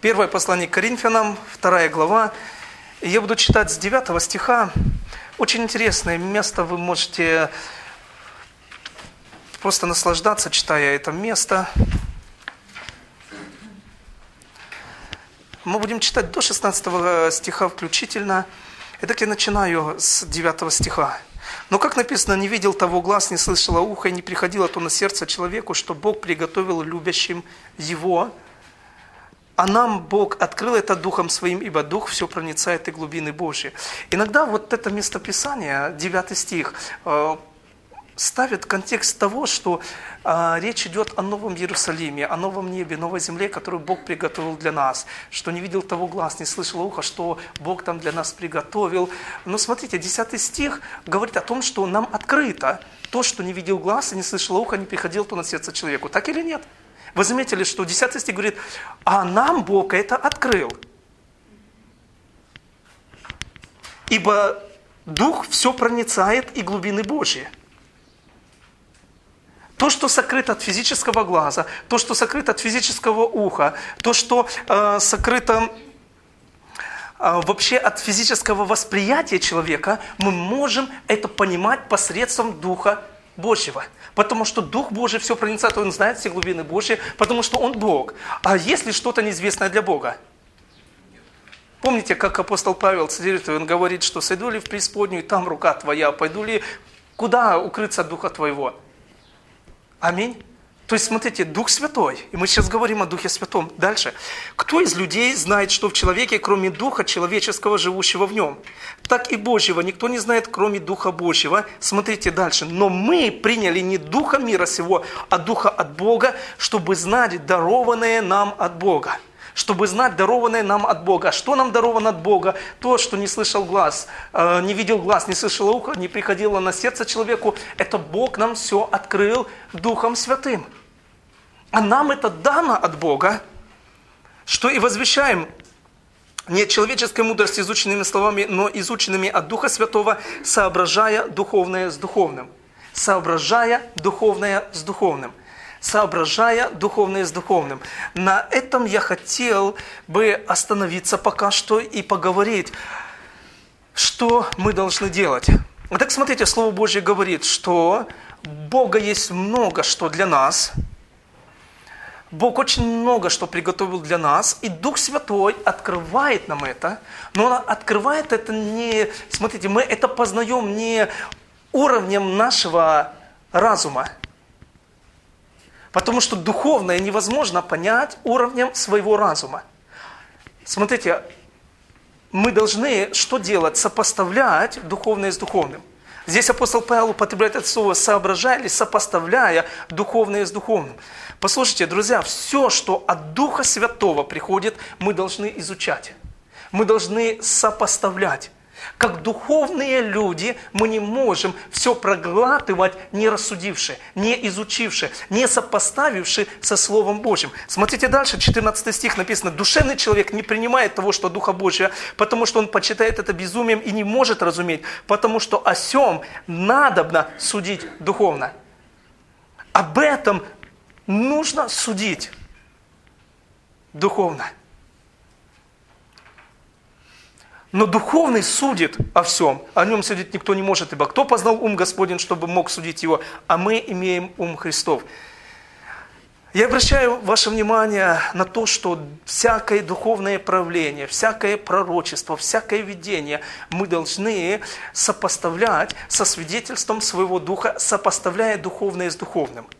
Первое послание к Коринфянам, вторая глава. Я буду читать с 9 стиха. Очень интересное место, вы можете просто наслаждаться, читая это место. Мы будем читать до 16 стиха включительно. Итак, я начинаю с 9 стиха. Но, как написано, не видел того глаз, не слышало ухо, и не приходило то на сердце человеку, что Бог приготовил любящим его. А нам Бог открыл это Духом Своим, ибо Дух все проницает и глубины Божьи. Иногда вот это местописание, 9 стих, э, ставит контекст того, что а, речь идет о новом Иерусалиме, о новом небе, новой земле, которую Бог приготовил для нас, что не видел того глаз, не слышал ухо, что Бог там для нас приготовил. Но смотрите, 10 стих говорит о том, что нам открыто то, что не видел глаз и не слышал ухо, не приходил то на сердце человеку. Так или нет? Вы заметили, что 10 стих говорит, а нам Бог это открыл. Ибо Дух все проницает и глубины Божьи. То, что сокрыто от физического глаза, то, что сокрыто от физического уха, то, что э, сокрыто э, вообще от физического восприятия человека, мы можем это понимать посредством Духа Божьего. Потому что Дух Божий все проницает, Он знает все глубины Божьи, потому что Он Бог. А если что-то неизвестное для Бога? Помните, как апостол Павел цитирует, он говорит, что «сойду ли в преисподнюю, там рука твоя, пойду ли куда укрыться от Духа твоего?» Аминь. То есть, смотрите, Дух Святой, и мы сейчас говорим о Духе Святом. Дальше. Кто из людей знает, что в человеке, кроме Духа человеческого, живущего в нем? Так и Божьего никто не знает, кроме Духа Божьего. Смотрите дальше. Но мы приняли не Духа мира сего, а Духа от Бога, чтобы знать дарованное нам от Бога чтобы знать дарованное нам от Бога. Что нам даровано от Бога? То, что не слышал глаз, э, не видел глаз, не слышал ухо, не приходило на сердце человеку. Это Бог нам все открыл Духом Святым. А нам это дано от Бога, что и возвещаем не человеческой мудрости изученными словами, но изученными от Духа Святого, соображая духовное с духовным. Соображая духовное с духовным соображая духовное с духовным. На этом я хотел бы остановиться пока что и поговорить, что мы должны делать. Так смотрите, Слово Божье говорит, что Бога есть много что для нас. Бог очень много что приготовил для нас, и Дух Святой открывает нам это, но Он открывает это не, смотрите, мы это познаем не уровнем нашего разума, Потому что духовное невозможно понять уровнем своего разума. Смотрите, мы должны что делать? Сопоставлять духовное с духовным. Здесь апостол Павел употребляет это слово «соображая» или «сопоставляя духовное с духовным». Послушайте, друзья, все, что от Духа Святого приходит, мы должны изучать. Мы должны сопоставлять. Как духовные люди мы не можем все проглатывать, не рассудивши, не изучивши, не сопоставивши со Словом Божьим. Смотрите дальше, 14 стих написано, душевный человек не принимает того, что Духа Божия, потому что он почитает это безумием и не может разуметь, потому что о сем надобно судить духовно. Об этом нужно судить духовно. Но духовный судит о всем, о нем судить никто не может, ибо кто познал ум Господень, чтобы мог судить его, а мы имеем ум Христов. Я обращаю ваше внимание на то, что всякое духовное правление, всякое пророчество, всякое видение мы должны сопоставлять со свидетельством своего духа, сопоставляя духовное с духовным –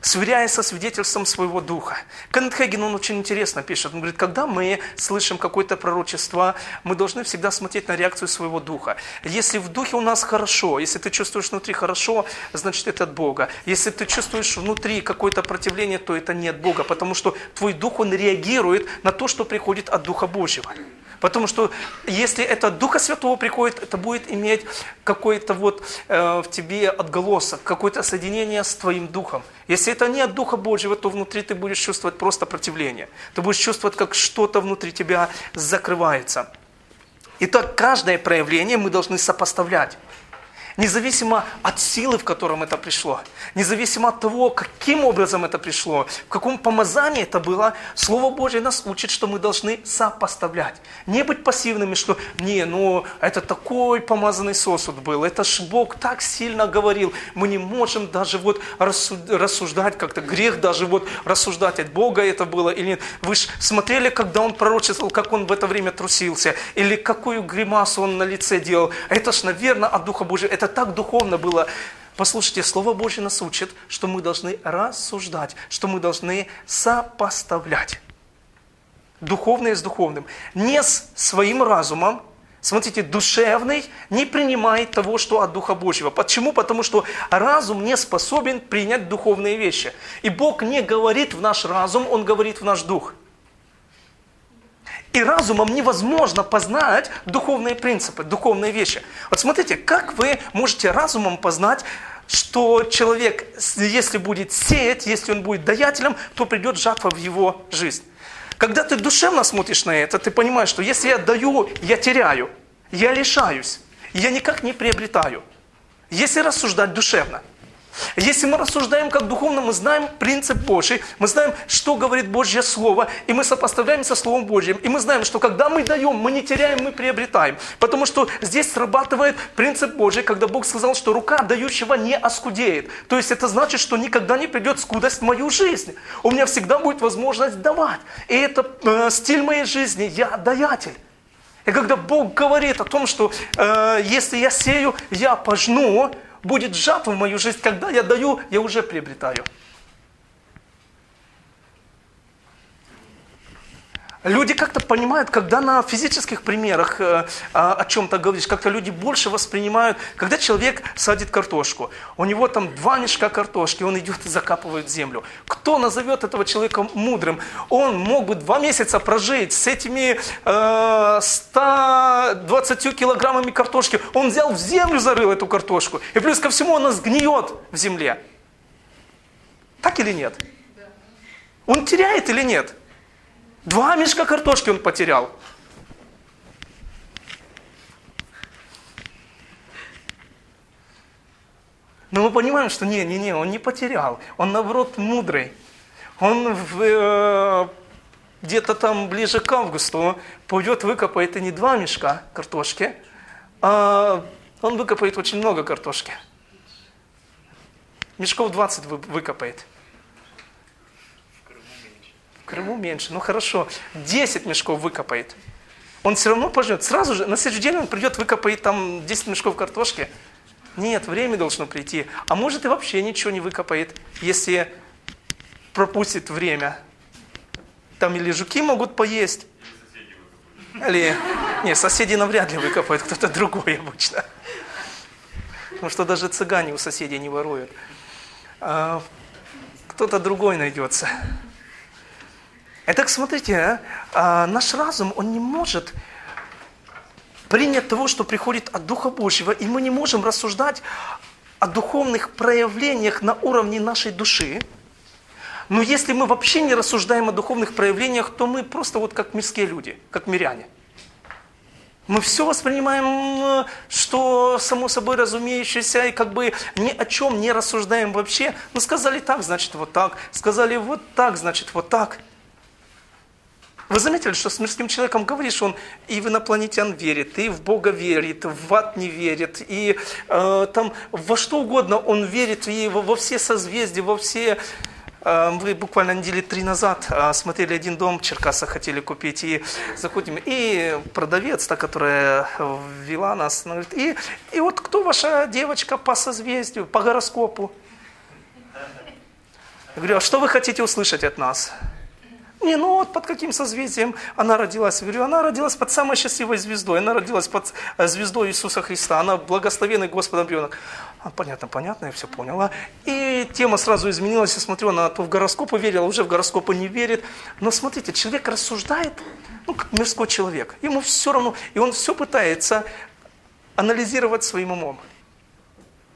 сверяясь со свидетельством своего духа. Кеннет Хейген, он очень интересно пишет. Он говорит, когда мы слышим какое-то пророчество, мы должны всегда смотреть на реакцию своего духа. Если в духе у нас хорошо, если ты чувствуешь внутри хорошо, значит это от Бога. Если ты чувствуешь внутри какое-то противление, то это не от Бога, потому что твой дух, он реагирует на то, что приходит от Духа Божьего. Потому что если это Духа Святого приходит, это будет иметь какой-то вот э, в тебе отголосок, какое-то соединение с твоим Духом. Если это не от Духа Божьего, то внутри ты будешь чувствовать просто противление. Ты будешь чувствовать, как что-то внутри тебя закрывается. Итак, каждое проявление мы должны сопоставлять. Независимо от силы, в котором это пришло, независимо от того, каким образом это пришло, в каком помазании это было, Слово Божье нас учит, что мы должны сопоставлять. Не быть пассивными, что «не, ну это такой помазанный сосуд был, это ж Бог так сильно говорил, мы не можем даже вот рассуждать как-то, грех даже вот рассуждать, от Бога это было или нет. Вы же смотрели, когда Он пророчествовал, как Он в это время трусился, или какую гримасу Он на лице делал. Это ж, наверное, от Духа Божьего, это так духовно было. Послушайте, Слово Божье нас учит, что мы должны рассуждать, что мы должны сопоставлять духовное с духовным. Не с своим разумом, смотрите, душевный не принимает того, что от Духа Божьего. Почему? Потому что разум не способен принять духовные вещи. И Бог не говорит в наш разум, Он говорит в наш дух. И разумом невозможно познать духовные принципы, духовные вещи. Вот смотрите, как вы можете разумом познать, что человек, если будет сеять, если он будет даятелем, то придет жатва в его жизнь. Когда ты душевно смотришь на это, ты понимаешь, что если я даю, я теряю, я лишаюсь, я никак не приобретаю. Если рассуждать душевно – если мы рассуждаем как духовно, мы знаем принцип Божий, мы знаем, что говорит Божье Слово, и мы сопоставляем со Словом Божьим. И мы знаем, что когда мы даем, мы не теряем, мы приобретаем. Потому что здесь срабатывает принцип Божий, когда Бог сказал, что рука дающего не оскудеет. То есть это значит, что никогда не придет скудость в мою жизнь. У меня всегда будет возможность давать. И это э, стиль моей жизни. Я даятель. И когда Бог говорит о том, что э, если я сею, я пожну, будет жатва в мою жизнь, когда я даю, я уже приобретаю. Люди как-то понимают, когда на физических примерах э, о чем-то говоришь, как-то люди больше воспринимают, когда человек садит картошку, у него там два мешка картошки, он идет и закапывает землю. Кто назовет этого человека мудрым? Он мог бы два месяца прожить с этими э, 120 килограммами картошки. Он взял в землю, зарыл эту картошку. И плюс ко всему она сгниет в земле. Так или нет? Он теряет или нет? Два мешка картошки он потерял. Но мы понимаем, что не, не, не, он не потерял. Он наоборот мудрый. Он в, э, где-то там ближе к августу пойдет выкопает и не два мешка картошки, а он выкопает очень много картошки. Мешков 20 выкопает. Крыму меньше. Ну хорошо, 10 мешков выкопает. Он все равно пожнет. Сразу же, на следующий день он придет, выкопает там 10 мешков картошки. Нет, время должно прийти. А может и вообще ничего не выкопает, если пропустит время. Там или жуки могут поесть. Или, не, соседи навряд ли выкопают, кто-то другой обычно. Потому что даже цыгане у соседей не воруют. А, кто-то другой найдется. Итак, смотрите, а, а, наш разум, он не может принять того, что приходит от Духа Божьего, и мы не можем рассуждать о духовных проявлениях на уровне нашей души. Но если мы вообще не рассуждаем о духовных проявлениях, то мы просто вот как мирские люди, как миряне. Мы все воспринимаем, что само собой разумеющееся, и как бы ни о чем не рассуждаем вообще. Ну, сказали так, значит вот так. Сказали вот так, значит вот так. Вы заметили, что с мирским человеком говоришь, он и в инопланетян верит, и в Бога верит, в ад не верит, и э, там во что угодно он верит, и во, во все созвездия, во все... Э, вы буквально недели три назад э, смотрели один дом в Черкасах, хотели купить, и заходим, и продавец, та, которая ввела нас, говорит, и, и вот кто ваша девочка по созвездию, по гороскопу? Я говорю, а что вы хотите услышать от нас? Не, ну вот под каким созвездием она родилась? Я говорю, она родилась под самой счастливой звездой. Она родилась под э, звездой Иисуса Христа. Она благословенный Господом ребенок. А, понятно, понятно, я все поняла. И тема сразу изменилась. Я смотрю, она то в гороскопы верила, уже в гороскопы не верит. Но смотрите, человек рассуждает, ну, как мирской человек. Ему все равно, и он все пытается анализировать своим умом.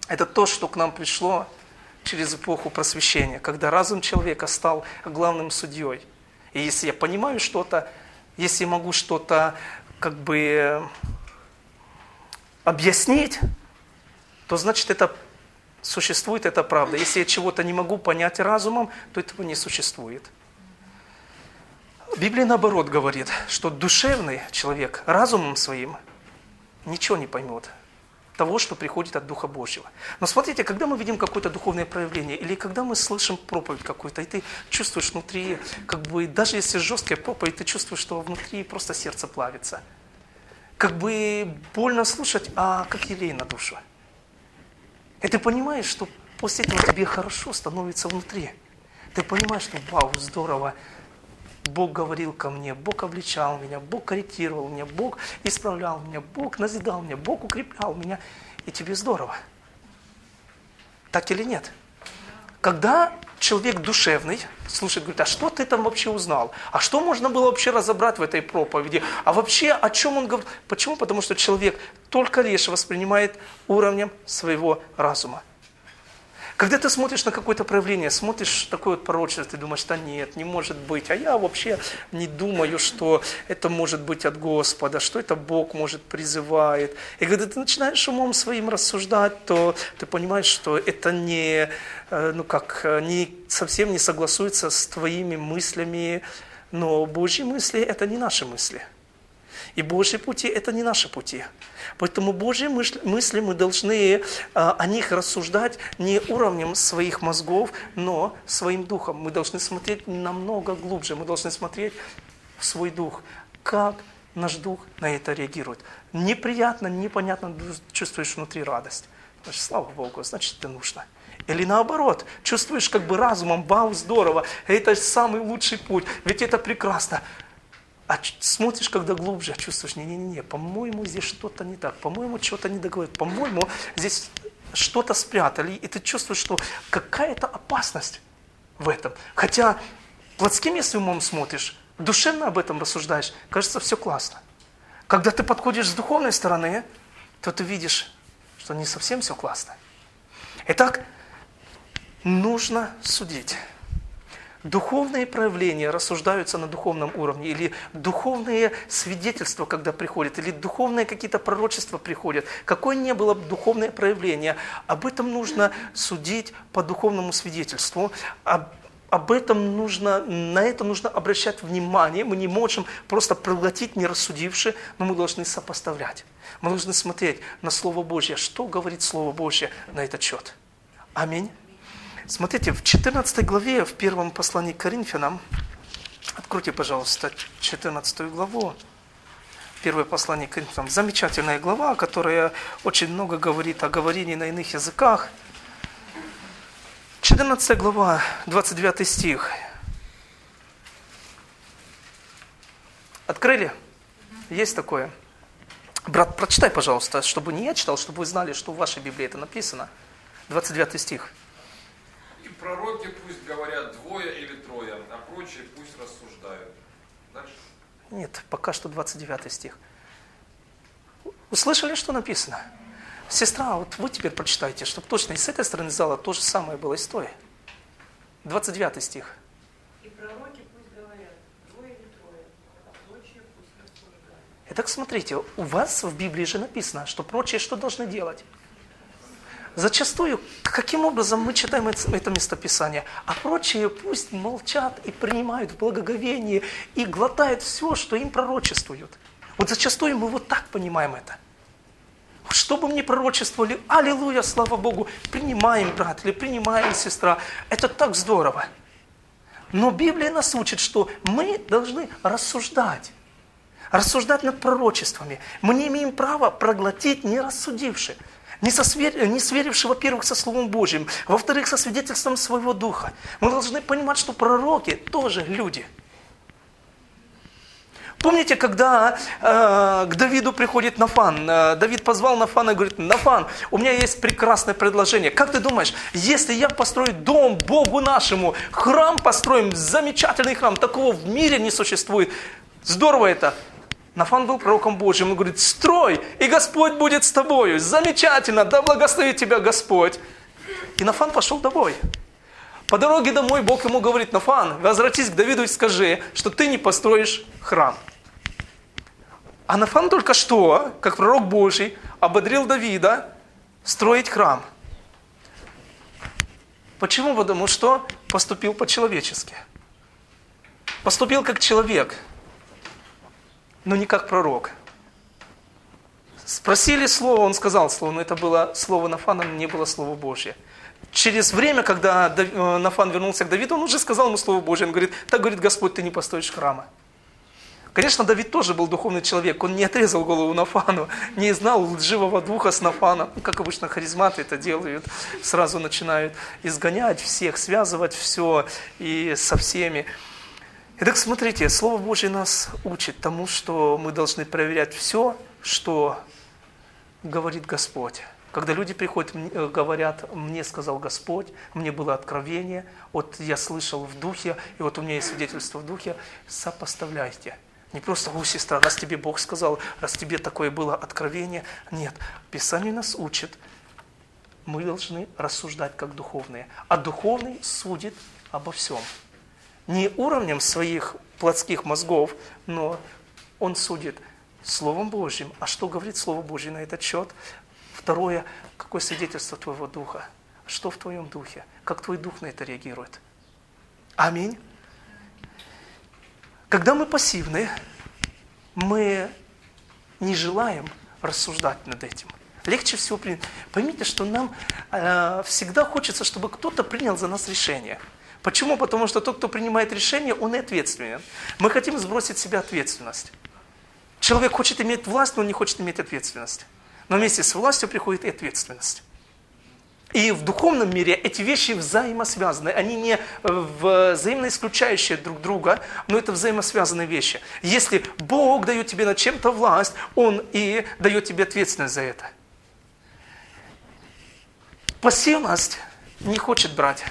Это то, что к нам пришло через эпоху просвещения, когда разум человека стал главным судьей. И если я понимаю что-то, если могу что-то как бы объяснить, то значит это существует, это правда. Если я чего-то не могу понять разумом, то этого не существует. Библия наоборот говорит, что душевный человек разумом своим ничего не поймет того, что приходит от Духа Божьего. Но смотрите, когда мы видим какое-то духовное проявление, или когда мы слышим проповедь какую-то, и ты чувствуешь внутри, как бы, даже если жесткая проповедь, ты чувствуешь, что внутри просто сердце плавится. Как бы больно слушать, а как елей на душу. И ты понимаешь, что после этого тебе хорошо становится внутри. Ты понимаешь, что вау, здорово, Бог говорил ко мне, Бог обличал меня, Бог корректировал меня, Бог исправлял меня, Бог назидал меня, Бог укреплял меня. И тебе здорово. Так или нет? Когда человек душевный, слушает, говорит, а что ты там вообще узнал? А что можно было вообще разобрать в этой проповеди? А вообще о чем он говорит? Почему? Потому что человек только лишь воспринимает уровнем своего разума. Когда ты смотришь на какое-то проявление, смотришь такое вот пророчество, ты думаешь, да нет, не может быть. А я вообще не думаю, что это может быть от Господа, что это Бог может призывает. И когда ты начинаешь умом своим рассуждать, то ты понимаешь, что это не, э, ну как, не, совсем не согласуется с твоими мыслями. Но Божьи мысли – это не наши мысли. И Божьи пути – это не наши пути. Поэтому Божьи мысли мы должны а, о них рассуждать не уровнем своих мозгов, но своим духом. Мы должны смотреть намного глубже, мы должны смотреть в свой дух, как наш дух на это реагирует. Неприятно, непонятно, чувствуешь внутри радость. Значит, слава Богу, значит, это нужно. Или наоборот, чувствуешь как бы разумом, вау, здорово, это самый лучший путь, ведь это прекрасно. А смотришь, когда глубже, чувствуешь, не-не-не, по-моему, здесь что-то не так, по-моему, что-то не договорят, по-моему, здесь что-то спрятали, и ты чувствуешь, что какая-то опасность в этом. Хотя плотским, если умом смотришь, душевно об этом рассуждаешь, кажется, все классно. Когда ты подходишь с духовной стороны, то ты видишь, что не совсем все классно. Итак, нужно судить духовные проявления рассуждаются на духовном уровне, или духовные свидетельства, когда приходят, или духовные какие-то пророчества приходят, какое ни было бы духовное проявление, об этом нужно судить по духовному свидетельству, об, об этом нужно, на это нужно обращать внимание, мы не можем просто проглотить, не рассудивши, но мы должны сопоставлять. Мы должны смотреть на Слово Божье, что говорит Слово Божье на этот счет. Аминь. Смотрите, в 14 главе, в первом послании к Коринфянам, откройте, пожалуйста, 14 главу, первое послание к Коринфянам, замечательная глава, которая очень много говорит о говорении на иных языках. 14 глава, 29 стих. Открыли? Есть такое? Брат, прочитай, пожалуйста, чтобы не я читал, чтобы вы знали, что в вашей Библии это написано. 29 стих пророки пусть говорят двое или трое, а прочие пусть рассуждают. Дальше. Нет, пока что 29 стих. Услышали, что написано? Сестра, вот вы теперь прочитайте, чтобы точно и с этой стороны зала то же самое было и с той. 29 стих. И пророки пусть говорят, двое или трое, а прочие пусть рассуждают. Итак, смотрите, у вас в Библии же написано, что прочие что должны делать? Зачастую, каким образом мы читаем это местописание, а прочие пусть молчат и принимают в благоговении и глотают все, что им пророчествуют. Вот зачастую мы вот так понимаем это. Что бы мне пророчествовали, аллилуйя, слава Богу, принимаем, брат, или принимаем, сестра. Это так здорово. Но Библия нас учит, что мы должны рассуждать. Рассуждать над пророчествами. Мы не имеем права проглотить, не рассудивши не, сосвер... не сверивший, во-первых, со Словом Божьим, во-вторых, со свидетельством своего Духа. Мы должны понимать, что пророки тоже люди. Помните, когда э, к Давиду приходит Нафан, э, Давид позвал Нафана и говорит, Нафан, у меня есть прекрасное предложение. Как ты думаешь, если я построю дом Богу нашему, храм построим, замечательный храм, такого в мире не существует. Здорово это. Нафан был пророком Божьим, он говорит, строй, и Господь будет с тобою. Замечательно, да благословит тебя Господь. И Нафан пошел домой. По дороге домой Бог ему говорит, Нафан, возвратись к Давиду и скажи, что ты не построишь храм. А Нафан только что, как пророк Божий, ободрил Давида строить храм. Почему? Потому что поступил по-человечески. Поступил как человек, но не как пророк. Спросили слово, он сказал слово, но это было слово Нафана, не было слово Божье. Через время, когда э, Нафан вернулся к Давиду, он уже сказал ему слово Божье. Он говорит, так говорит Господь, ты не построишь храма. Конечно, Давид тоже был духовный человек, он не отрезал голову Нафану, не знал лживого духа с Нафана, ну, как обычно харизматы это делают, сразу начинают изгонять всех, связывать все и со всеми. Итак, смотрите, Слово Божье нас учит тому, что мы должны проверять все, что говорит Господь. Когда люди приходят, э, говорят, мне сказал Господь, мне было откровение, вот я слышал в духе, и вот у меня есть свидетельство в духе, сопоставляйте. Не просто, о, сестра, раз тебе Бог сказал, раз тебе такое было откровение. Нет, Писание нас учит, мы должны рассуждать как духовные. А духовный судит обо всем. Не уровнем своих плотских мозгов, но он судит Словом Божьим. А что говорит Слово Божье на этот счет? Второе, какое свидетельство твоего духа? Что в твоем духе? Как твой дух на это реагирует? Аминь. Когда мы пассивны, мы не желаем рассуждать над этим. Легче всего принять. Поймите, что нам э, всегда хочется, чтобы кто-то принял за нас решение. Почему? Потому что тот, кто принимает решение, он и ответственен. Мы хотим сбросить с себя ответственность. Человек хочет иметь власть, но он не хочет иметь ответственность. Но вместе с властью приходит и ответственность. И в духовном мире эти вещи взаимосвязаны. Они не взаимно исключающие друг друга, но это взаимосвязанные вещи. Если Бог дает тебе над чем-то власть, Он и дает тебе ответственность за это. Пассивность не хочет брать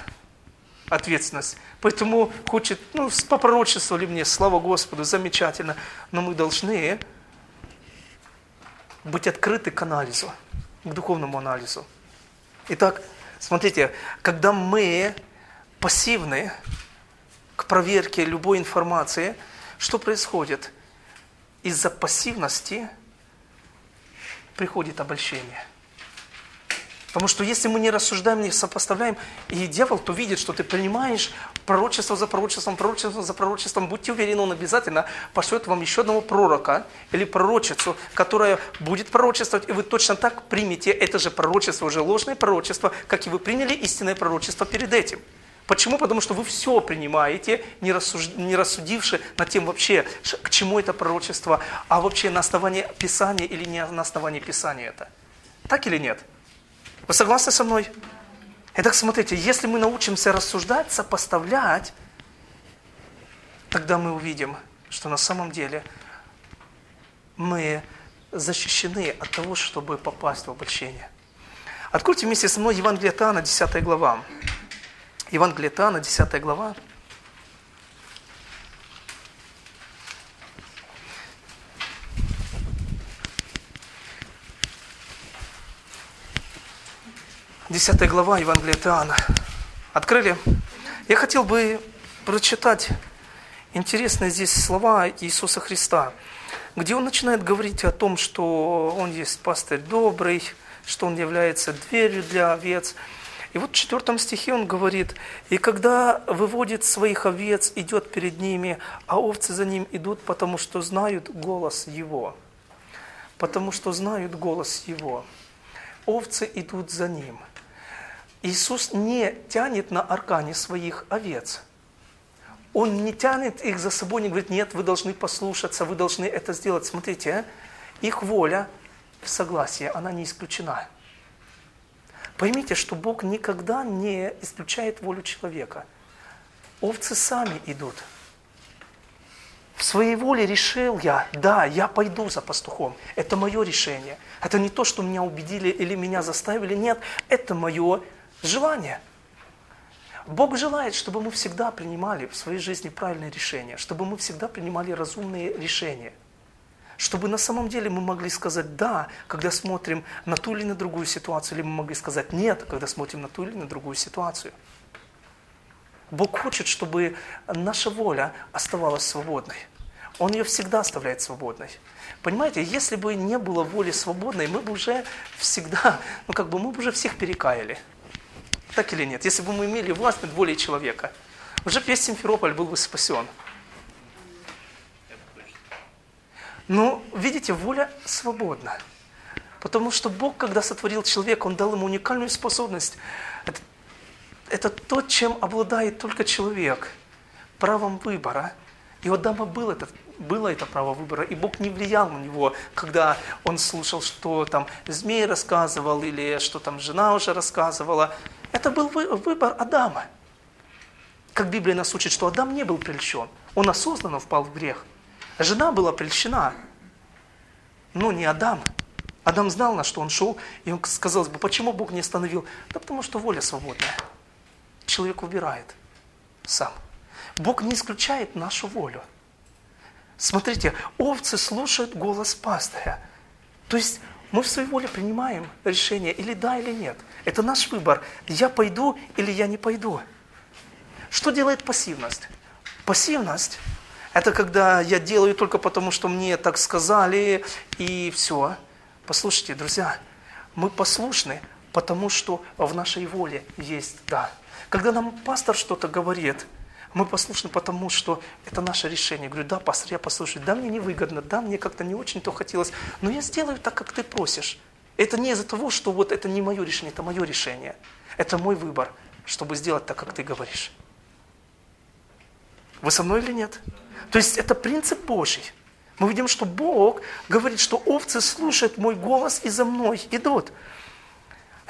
ответственность. Поэтому хочет, ну, попророчествовали мне, слава Господу, замечательно. Но мы должны быть открыты к анализу, к духовному анализу. Итак, смотрите, когда мы пассивны к проверке любой информации, что происходит? Из-за пассивности приходит обольщение. Потому что если мы не рассуждаем, не сопоставляем, и дьявол, то видит, что ты принимаешь пророчество за пророчеством, пророчество за пророчеством, будьте уверены, он обязательно пошлет вам еще одного пророка или пророчицу, которая будет пророчествовать, и вы точно так примете это же пророчество, уже ложное пророчество, как и вы приняли истинное пророчество перед этим. Почему? Потому что вы все принимаете, не, рассуж... не рассудивши над тем вообще, к чему это пророчество, а вообще на основании Писания или не на основании Писания это. Так или нет? Вы согласны со мной? Итак, смотрите, если мы научимся рассуждать, сопоставлять, тогда мы увидим, что на самом деле мы защищены от того, чтобы попасть в обольщение. Откройте вместе со мной Евангелие Тана, 10 глава. Евангелие Тана, 10 глава. 10 глава Евангелия от Иоанна. Открыли? Я хотел бы прочитать интересные здесь слова Иисуса Христа, где Он начинает говорить о том, что Он есть пастырь добрый, что Он является дверью для овец. И вот в четвертом стихе Он говорит, «И когда выводит своих овец, идет перед ними, а овцы за ним идут, потому что знают голос Его». Потому что знают голос Его. Овцы идут за Ним – Иисус не тянет на аркане своих овец. Он не тянет их за собой, не говорит, нет, вы должны послушаться, вы должны это сделать. Смотрите, а? их воля в согласии, она не исключена. Поймите, что Бог никогда не исключает волю человека. Овцы сами идут. В своей воле решил я, да, я пойду за пастухом. Это мое решение. Это не то, что меня убедили или меня заставили. Нет, это мое Желание. Бог желает, чтобы мы всегда принимали в своей жизни правильные решения, чтобы мы всегда принимали разумные решения. Чтобы на самом деле мы могли сказать «да», когда смотрим на ту или на другую ситуацию, или мы могли сказать «нет», когда смотрим на ту или на другую ситуацию. Бог хочет, чтобы наша воля оставалась свободной. Он ее всегда оставляет свободной. Понимаете, если бы не было воли свободной, мы бы уже всегда, ну как бы мы бы уже всех перекаяли. Так или нет? Если бы мы имели власть над волей человека, уже весь Симферополь был бы спасен. Но, видите, воля свободна. Потому что Бог, когда сотворил человека, Он дал ему уникальную способность. Это, это то, чем обладает только человек. Правом выбора. И у Адама был этот, было это право выбора, и Бог не влиял на него, когда он слушал, что там змей рассказывал, или что там жена уже рассказывала. Это был выбор Адама. Как Библия нас учит, что Адам не был прельщен. Он осознанно впал в грех. Жена была прельщена, но не Адам. Адам знал, на что он шел, и он сказал бы, почему Бог не остановил? Да потому что воля свободная. Человек выбирает сам. Бог не исключает нашу волю. Смотрите, овцы слушают голос пастыря. То есть мы в своей воле принимаем решение, или да, или нет. Это наш выбор. Я пойду или я не пойду. Что делает пассивность? Пассивность это когда я делаю только потому, что мне так сказали, и все. Послушайте, друзья, мы послушны, потому что в нашей воле есть «да». Когда нам пастор что-то говорит, мы послушны, потому что это наше решение. Я говорю, да, пастор, я послушаю. Да, мне невыгодно, да, мне как-то не очень-то хотелось, но я сделаю так, как ты просишь. Это не из-за того, что вот это не мое решение, это мое решение. Это мой выбор, чтобы сделать так, как ты говоришь. Вы со мной или нет? То есть это принцип Божий. Мы видим, что Бог говорит, что овцы слушают мой голос и за мной идут.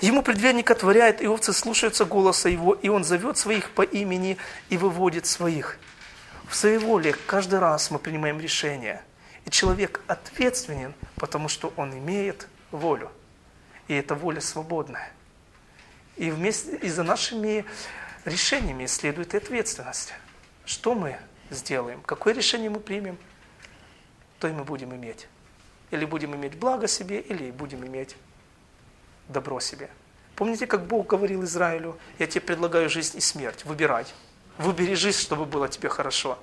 Ему предверник отворяет, и овцы слушаются голоса его, и он зовет своих по имени и выводит своих. В своей воле каждый раз мы принимаем решение. И человек ответственен, потому что он имеет волю. И эта воля свободная. И вместе и за нашими решениями следует и ответственность. Что мы сделаем, какое решение мы примем, то и мы будем иметь. Или будем иметь благо себе, или будем иметь добро себе. Помните, как Бог говорил Израилю, я тебе предлагаю жизнь и смерть, выбирай. Выбери жизнь, чтобы было тебе хорошо.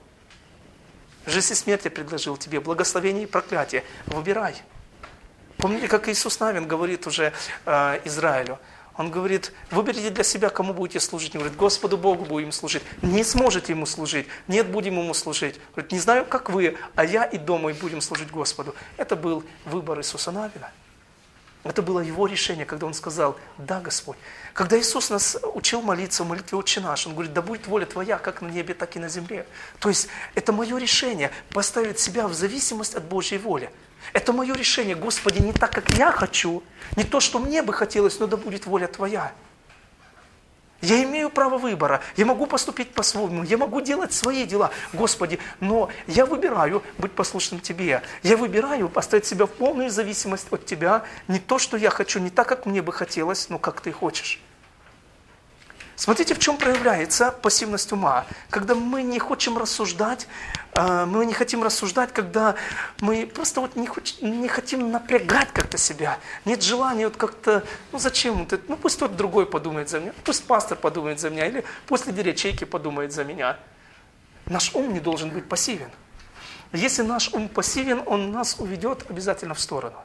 Жизнь и смерть я предложил тебе, благословение и проклятие. Выбирай. Помните, как Иисус Навин говорит уже э, Израилю, он говорит, выберите для себя, кому будете служить. Он говорит, Господу Богу будем служить. Не сможете Ему служить. Нет, будем Ему служить. Говорит, не знаю, как вы, а я и дома и будем служить Господу. Это был выбор Иисуса Навина. Это было его решение, когда он сказал, да, Господь. Когда Иисус нас учил молиться в молитве «Отче наш», он говорит, да будет воля Твоя, как на небе, так и на земле. То есть это мое решение, поставить себя в зависимость от Божьей воли. Это мое решение, Господи, не так, как я хочу, не то, что мне бы хотелось, но да будет воля Твоя. Я имею право выбора, я могу поступить по-своему, я могу делать свои дела, Господи, но я выбираю быть послушным Тебе. Я выбираю поставить себя в полную зависимость от Тебя, не то, что я хочу, не так, как мне бы хотелось, но как Ты хочешь. Смотрите, в чем проявляется пассивность ума. Когда мы не хотим рассуждать, а, мы не хотим рассуждать, когда мы просто вот не, хоч, не хотим напрягать как-то себя. Нет желания вот как-то, ну зачем это, ну пусть тот другой подумает за меня, пусть пастор подумает за меня, или после лидер ячейки подумает за меня. Наш ум не должен быть пассивен. Если наш ум пассивен, он нас уведет обязательно в сторону.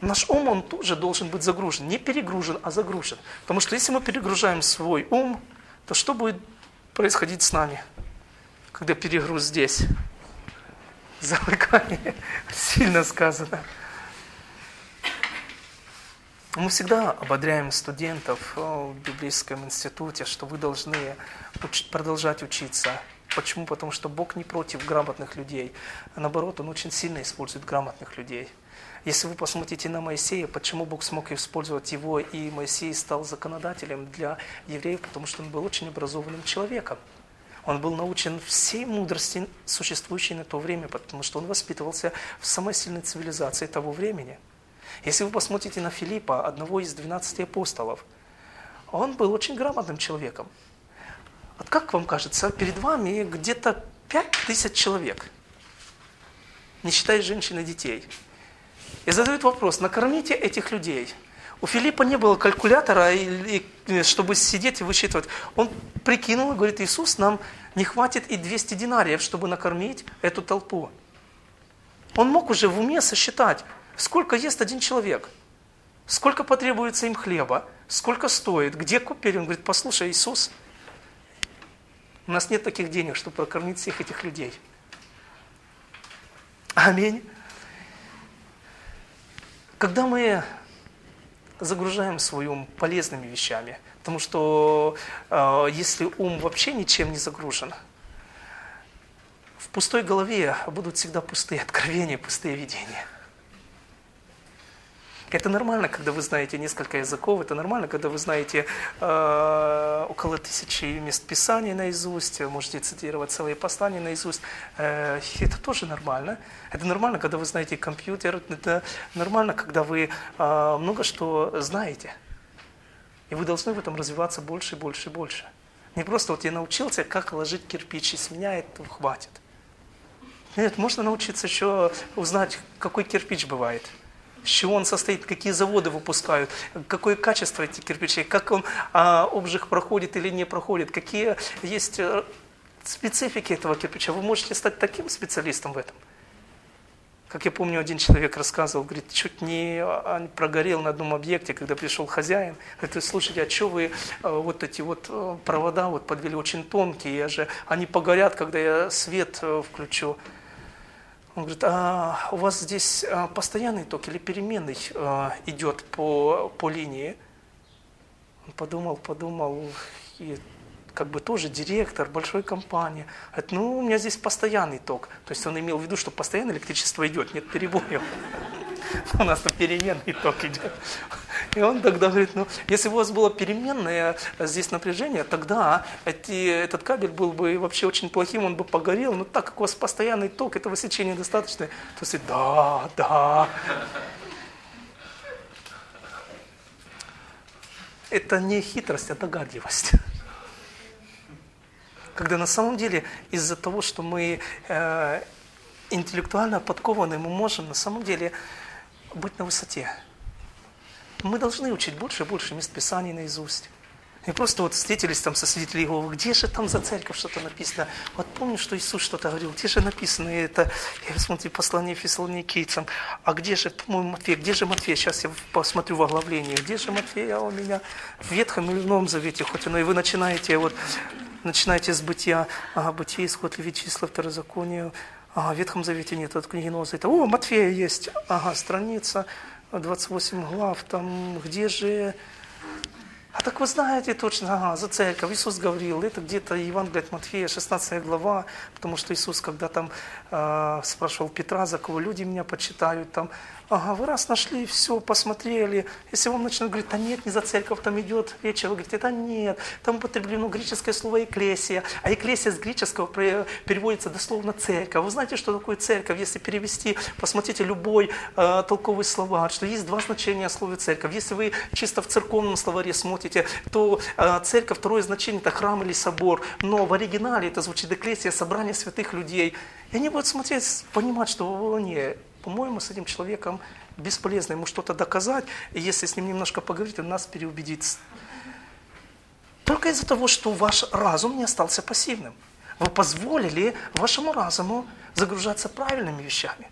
Наш ум, он тоже должен быть загружен. Не перегружен, а загружен. Потому что если мы перегружаем свой ум, то что будет происходить с нами, когда перегруз здесь? Замыкание. Сильно сказано. Мы всегда ободряем студентов в библейском институте, что вы должны продолжать учиться. Почему? Потому что Бог не против грамотных людей. А наоборот, Он очень сильно использует грамотных людей – если вы посмотрите на Моисея, почему Бог смог использовать его, и Моисей стал законодателем для евреев, потому что он был очень образованным человеком. Он был научен всей мудрости, существующей на то время, потому что он воспитывался в самой сильной цивилизации того времени. Если вы посмотрите на Филиппа, одного из 12 апостолов, он был очень грамотным человеком. Вот как вам кажется, перед вами где-то 5 тысяч человек, не считая женщин и детей – и задают вопрос, накормите этих людей. У Филиппа не было калькулятора, чтобы сидеть и высчитывать. Он прикинул и говорит, Иисус, нам не хватит и 200 динариев, чтобы накормить эту толпу. Он мог уже в уме сосчитать, сколько ест один человек, сколько потребуется им хлеба, сколько стоит, где купили. Он говорит, послушай, Иисус, у нас нет таких денег, чтобы прокормить всех этих людей. Аминь. Когда мы загружаем свой ум полезными вещами, потому что э, если ум вообще ничем не загружен, в пустой голове будут всегда пустые откровения, пустые видения. Это нормально, когда вы знаете несколько языков, это нормально, когда вы знаете э, около тысячи мест Писания наизусть, можете цитировать целые послания наизусть. Э, это тоже нормально. Это нормально, когда вы знаете компьютер, это нормально, когда вы э, много что знаете. И вы должны в этом развиваться больше, больше, больше. Не просто вот я научился, как ложить кирпич, и с меня этого хватит. Нет, можно научиться еще узнать, какой кирпич бывает с чего он состоит, какие заводы выпускают, какое качество этих кирпичей, как он а, обжиг проходит или не проходит, какие есть э, специфики этого кирпича. Вы можете стать таким специалистом в этом. Как я помню, один человек рассказывал, говорит, чуть не а, прогорел на одном объекте, когда пришел хозяин. Говорит, слушайте, а что вы э, вот эти вот э, провода вот подвели очень тонкие, я же, они погорят, когда я свет включу. Он говорит, а у вас здесь а, постоянный ток или переменный а, идет по, по линии? Он подумал, подумал, и как бы тоже директор большой компании. Говорит, ну, у меня здесь постоянный ток. То есть он имел в виду, что постоянно электричество идет, нет перебоев. У нас переменный ток идет. И он тогда говорит, ну, если бы у вас было переменное здесь напряжение, тогда эти, этот кабель был бы вообще очень плохим, он бы погорел, но так как у вас постоянный ток, этого сечения достаточно, то есть, да, да. Это не хитрость, а догадливость. Когда на самом деле из-за того, что мы э, интеллектуально подкованы, мы можем на самом деле быть на высоте. Мы должны учить больше и больше мест Писаний наизусть. И просто вот встретились там со свидетелей Иеговы, где же там за церковь что-то написано? Вот помню, что Иисус что-то говорил, где же написано это? Я смотрю, послание фессалоникийцам, а где же, по-моему, Матфей, где же Матфей? Сейчас я посмотрю в оглавлении, где же Матфей, а у меня в Ветхом или в Новом Завете, хоть оно, и вы начинаете вот, начинаете с бытия, ага, бытие, исход, левит, числа, второзаконие, ага, в Ветхом Завете нет, от книги Нового Завета, о, Матфея есть, ага, страница, 28 глав, там, где же... А так вы знаете точно, ага, за церковь. Иисус говорил, это где-то Евангелие от Матфея, 16 глава, потому что Иисус, когда там э, спрашивал Петра, за кого люди меня почитают, там, ага, вы раз нашли, все, посмотрели. Если вам начнут говорить, да нет, не за церковь там идет речь, вы говорите, да нет, там употреблено греческое слово «экклесия», а «экклесия» с греческого переводится дословно «церковь». Вы знаете, что такое церковь? Если перевести, посмотрите любой э, толковый словарь, что есть два значения слова «церковь». Если вы чисто в церковном словаре смотрите, то э, церковь, второе значение – это храм или собор, но в оригинале это звучит «экклесия» – собрание святых людей. И они будут смотреть, понимать, что не, по-моему, с этим человеком бесполезно ему что-то доказать, и если с ним немножко поговорить, он нас переубедит. Только из-за того, что ваш разум не остался пассивным. Вы позволили вашему разуму загружаться правильными вещами.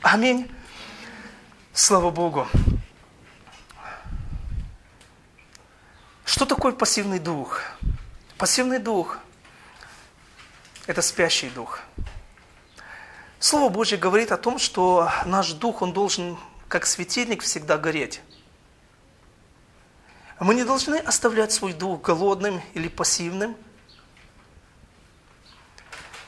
Аминь. Слава Богу. Что такое пассивный дух? Пассивный дух – это спящий дух. Слово Божье говорит о том, что наш дух, он должен, как светильник, всегда гореть. Мы не должны оставлять свой дух голодным или пассивным –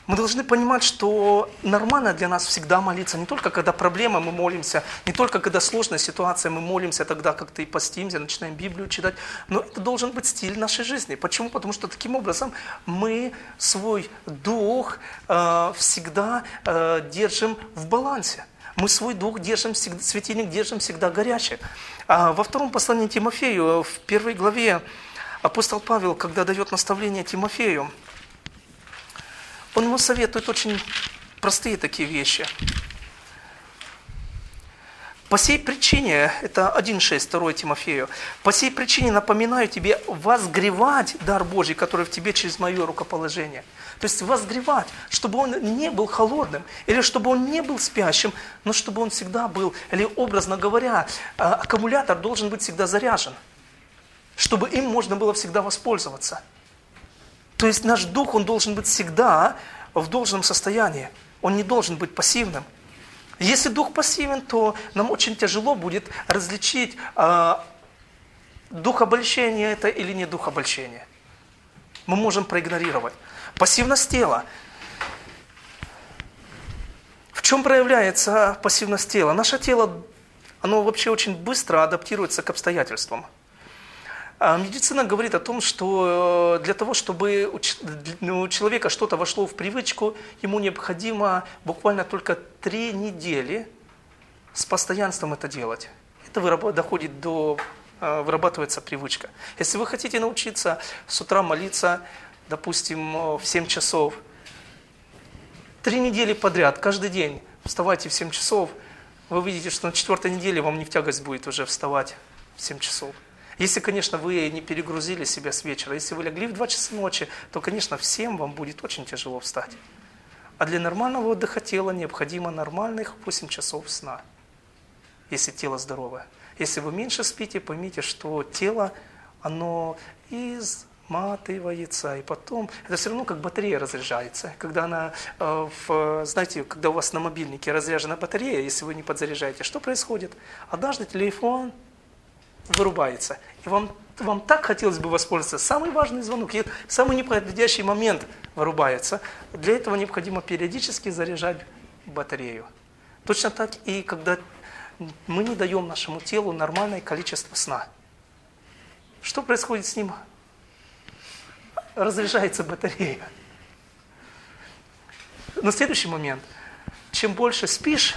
мы должны понимать, что нормально для нас всегда молиться. Не только когда проблема, мы молимся. Не только когда сложная ситуация, мы молимся тогда как-то и постимся, начинаем Библию читать. Но это должен быть стиль нашей жизни. Почему? Потому что таким образом мы свой дух э, всегда э, держим в балансе. Мы свой дух держим, всегда, светильник держим всегда горячий. А во втором послании Тимофею, в первой главе, апостол Павел, когда дает наставление Тимофею, он ему советует очень простые такие вещи. По сей причине, это 1.6, 2 Тимофею, по сей причине напоминаю тебе возгревать дар Божий, который в тебе через мое рукоположение. То есть возгревать, чтобы он не был холодным, или чтобы он не был спящим, но чтобы он всегда был, или образно говоря, а, аккумулятор должен быть всегда заряжен, чтобы им можно было всегда воспользоваться. То есть наш дух, он должен быть всегда в должном состоянии. Он не должен быть пассивным. Если дух пассивен, то нам очень тяжело будет различить, э, дух обольщения это или не дух обольщения. Мы можем проигнорировать. Пассивность тела. В чем проявляется пассивность тела? Наше тело, оно вообще очень быстро адаптируется к обстоятельствам. А медицина говорит о том, что э, для того, чтобы у человека что-то вошло в привычку, ему необходимо буквально только три недели с постоянством это делать. Это доходит до, э, вырабатывается привычка. Если вы хотите научиться с утра молиться, допустим, э, в 7 часов, три недели подряд, каждый день вставайте в 7 часов, вы видите, что на четвертой неделе вам не в тягость будет уже вставать в 7 часов. Если, конечно, вы не перегрузили себя с вечера, если вы легли в 2 часа ночи, то, конечно, всем вам будет очень тяжело встать. А для нормального отдыха тела необходимо нормальных 8 часов сна, если тело здоровое. Если вы меньше спите, поймите, что тело, оно изматывается, и потом, это все равно как батарея разряжается. Когда она, э, в, знаете, когда у вас на мобильнике разряжена батарея, если вы не подзаряжаете, что происходит? Однажды телефон вырубается. И вам, вам так хотелось бы воспользоваться. Самый важный звонок, самый неподходящий момент вырубается. Для этого необходимо периодически заряжать батарею. Точно так и когда мы не даем нашему телу нормальное количество сна. Что происходит с ним? Разряжается батарея. На следующий момент. Чем больше спишь,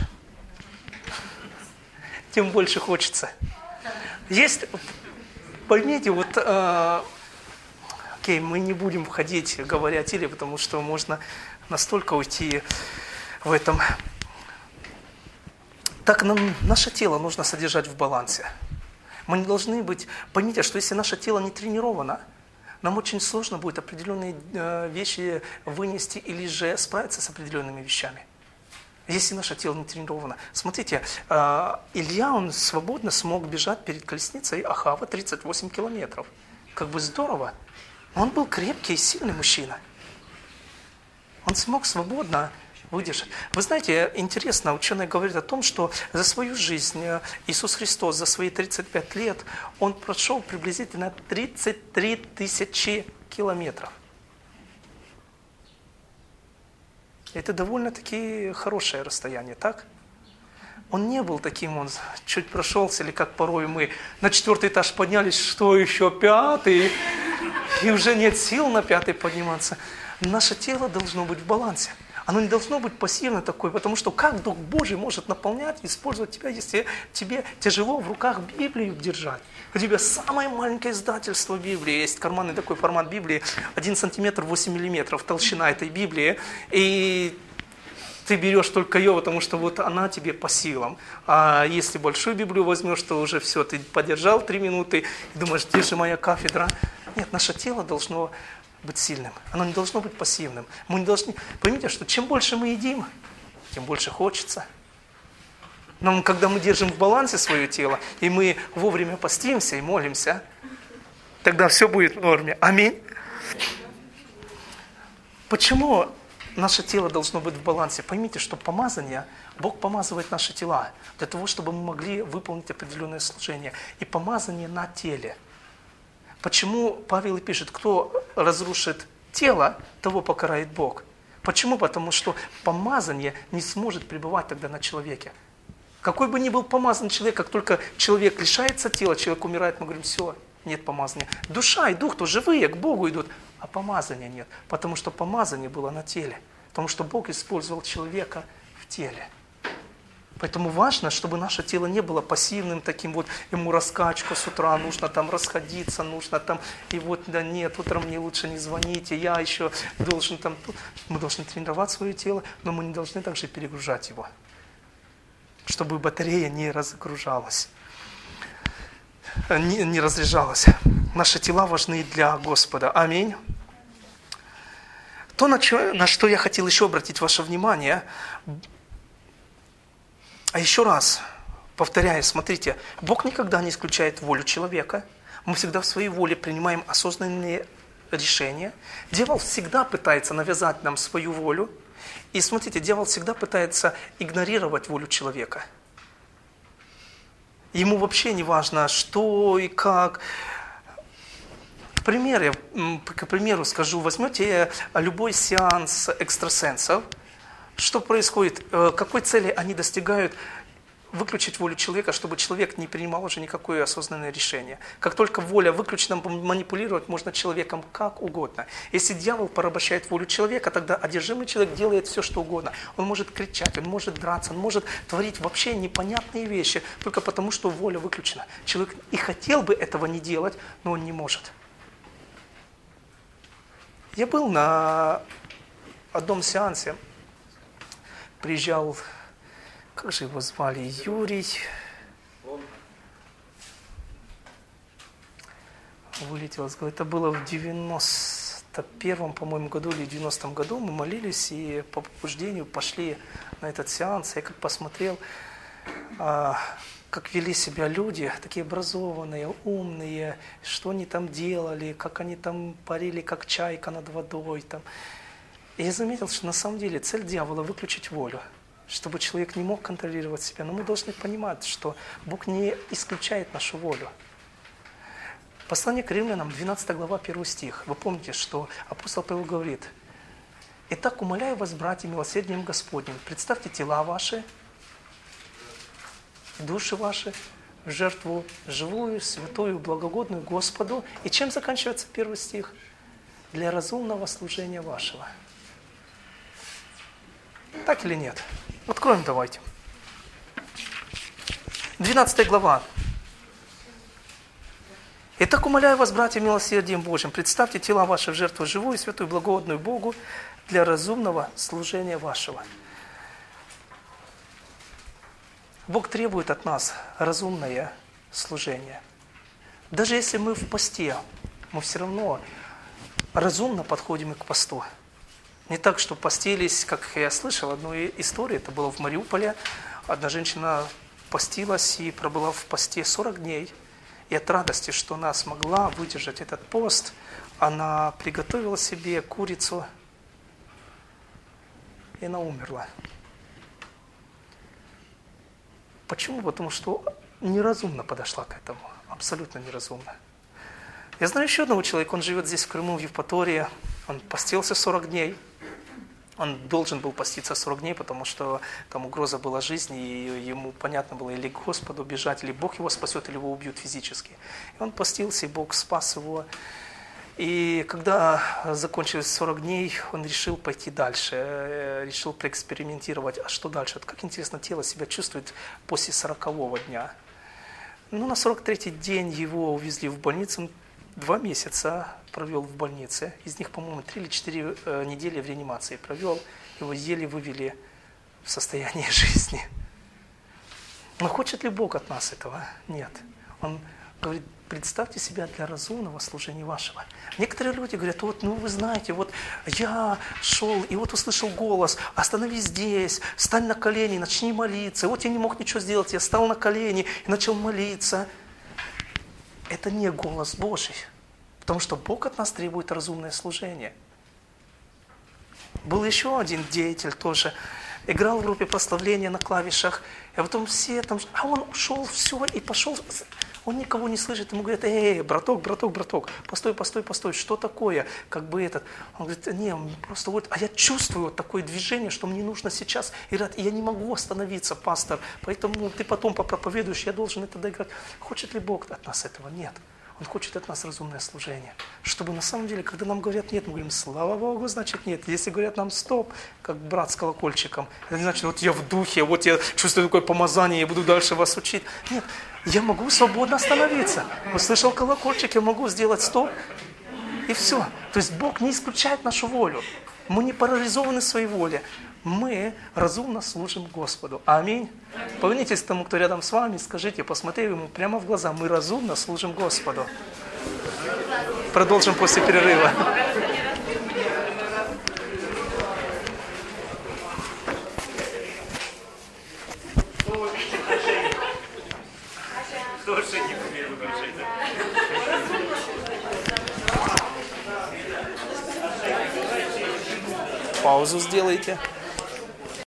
тем больше хочется. Есть, поймите, вот, э, окей, мы не будем входить, говоря о теле, потому что можно настолько уйти в этом. Так нам наше тело нужно содержать в балансе. Мы не должны быть, поймите, что если наше тело не тренировано, нам очень сложно будет определенные э, вещи вынести или же справиться с определенными вещами если наше тело не тренировано. Смотрите, а, Илья, он свободно смог бежать перед колесницей Ахава 38 километров. Как бы здорово. Он был крепкий и сильный мужчина. Он смог свободно выдержать. Вы знаете, интересно, ученые говорят о том, что за свою жизнь э, Иисус Христос, за свои 35 лет, Он прошел приблизительно 33 тысячи километров. Это довольно-таки хорошее расстояние, так? Он не был таким, он чуть прошелся, или как порой мы на четвертый этаж поднялись, что еще пятый, и уже нет сил на пятый подниматься. Наше тело должно быть в балансе. Оно не должно быть пассивно такое, потому что как Дух Божий может наполнять использовать тебя, если тебе тяжело в руках Библию держать? У тебя самое маленькое издательство Библии. Есть карманный такой формат Библии, 1 сантиметр 8 миллиметров толщина этой Библии. И ты берешь только ее, потому что вот она тебе по силам. А если большую Библию возьмешь, то уже все, ты подержал три минуты и думаешь, где же моя кафедра? Нет, наше тело должно быть сильным. Оно не должно быть пассивным. Мы не должны... Поймите, что чем больше мы едим, тем больше хочется. Но когда мы держим в балансе свое тело, и мы вовремя постимся и молимся, тогда все будет в норме. Аминь. Почему наше тело должно быть в балансе? Поймите, что помазание, Бог помазывает наши тела для того, чтобы мы могли выполнить определенное служение. И помазание на теле. Почему Павел пишет, кто разрушит тело, того покарает Бог. Почему? Потому что помазание не сможет пребывать тогда на человеке. Какой бы ни был помазан человек, как только человек лишается тела, человек умирает, мы говорим, все, нет помазания. Душа и дух то живые, к Богу идут, а помазания нет. Потому что помазание было на теле. Потому что Бог использовал человека в теле. Поэтому важно, чтобы наше тело не было пассивным таким вот, ему раскачка с утра, нужно там расходиться, нужно там, и вот, да нет, утром мне лучше не звоните, я еще должен там, мы должны тренировать свое тело, но мы не должны также перегружать его. чтобы батарея не разгружалась, не, не разряжалась. Наши тела важны для Господа. Аминь. То, на, на что я хотел еще обратить ваше внимание, а еще раз, повторяю, смотрите, Бог никогда не исключает волю человека. Мы всегда в своей воле принимаем осознанные решения. Дьявол всегда пытается навязать нам свою волю. И смотрите, дьявол всегда пытается игнорировать волю человека. Ему вообще не важно, что и как. К примеру, к примеру скажу, возьмете любой сеанс экстрасенсов, что происходит, э, какой цели они достигают, выключить волю человека, чтобы человек не принимал уже никакое осознанное решение. Как только воля выключена, манипулировать можно человеком как угодно. Если дьявол порабощает волю человека, тогда одержимый человек делает все, что угодно. Он может кричать, он может драться, он может творить вообще непонятные вещи, только потому, что воля выключена. Человек и хотел бы этого не делать, но он не может. Я был на одном сеансе, приезжал как же его звали, Юрий, вылетел из головы. Это было в 91-м, по-моему, году или 90-м году. Мы молились и по побуждению пошли на этот сеанс. Я как посмотрел, а, как вели себя люди, такие образованные, умные, что они там делали, как они там парили, как чайка над водой. Там. И я заметил, что на самом деле цель дьявола – выключить волю – чтобы человек не мог контролировать себя. Но мы должны понимать, что Бог не исключает нашу волю. Послание к римлянам, 12 глава, 1 стих. Вы помните, что апостол Павел говорит, «Итак, умоляю вас, братья, милосердием Господним, представьте тела ваши, души ваши в жертву живую, святую, благогодную Господу». И чем заканчивается первый стих? «Для разумного служения вашего». Так или нет? Откроем давайте. 12 глава. Итак, умоляю вас, братья, милосердием Божьим, представьте тела ваши в жертву живую, святую, благодную Богу для разумного служения вашего. Бог требует от нас разумное служение. Даже если мы в посте, мы все равно разумно подходим и к посту. Не так, что постились, как я слышал одну историю, это было в Мариуполе. Одна женщина постилась и пробыла в посте 40 дней. И от радости, что она смогла выдержать этот пост, она приготовила себе курицу, и она умерла. Почему? Потому что неразумно подошла к этому. Абсолютно неразумно. Я знаю еще одного человека, он живет здесь, в Крыму, в Евпатории. Он постился 40 дней. Он должен был поститься 40 дней, потому что там угроза была жизни, и ему понятно было, или Господу бежать, или Бог его спасет, или его убьют физически. И он постился, и Бог спас его. И когда закончилось 40 дней, он решил пойти дальше, э, решил проэкспериментировать. А что дальше? Как интересно тело себя чувствует после 40 дня. Ну, на 43-й день его увезли в больницу, два месяца провел в больнице. Из них, по-моему, три или четыре э, недели в реанимации провел. Его еле вывели в состояние жизни. Но хочет ли Бог от нас этого? Нет. Он говорит, представьте себя для разумного служения вашего. Некоторые люди говорят, вот, ну вы знаете, вот я шел и вот услышал голос, остановись здесь, встань на колени, начни молиться. Вот я не мог ничего сделать, я стал на колени и начал молиться это не голос Божий. Потому что Бог от нас требует разумное служение. Был еще один деятель тоже, играл в группе прославления на клавишах, и потом все там, а он ушел, все, и пошел он никого не слышит, ему говорят, эй, браток, браток, браток, постой, постой, постой, что такое? Как бы этот, он говорит, не, просто вот, а я чувствую вот такое движение, что мне нужно сейчас и я не могу остановиться, пастор, поэтому ты потом попроповедуешь, я должен это доиграть. Хочет ли Бог от нас этого? Нет. Он хочет от нас разумное служение. Чтобы на самом деле, когда нам говорят нет, мы говорим, слава Богу, значит нет. Если говорят нам стоп, как брат с колокольчиком, это не значит, вот я в духе, вот я чувствую такое помазание, я буду дальше вас учить. Нет, я могу свободно остановиться. Услышал колокольчик, я могу сделать стоп, и все. То есть Бог не исключает нашу волю. Мы не парализованы своей волей. Мы разумно служим Господу. Аминь. Повернитесь к тому, кто рядом с вами, скажите, посмотри ему прямо в глаза, мы разумно служим Господу. Продолжим после перерыва. Паузу сделайте.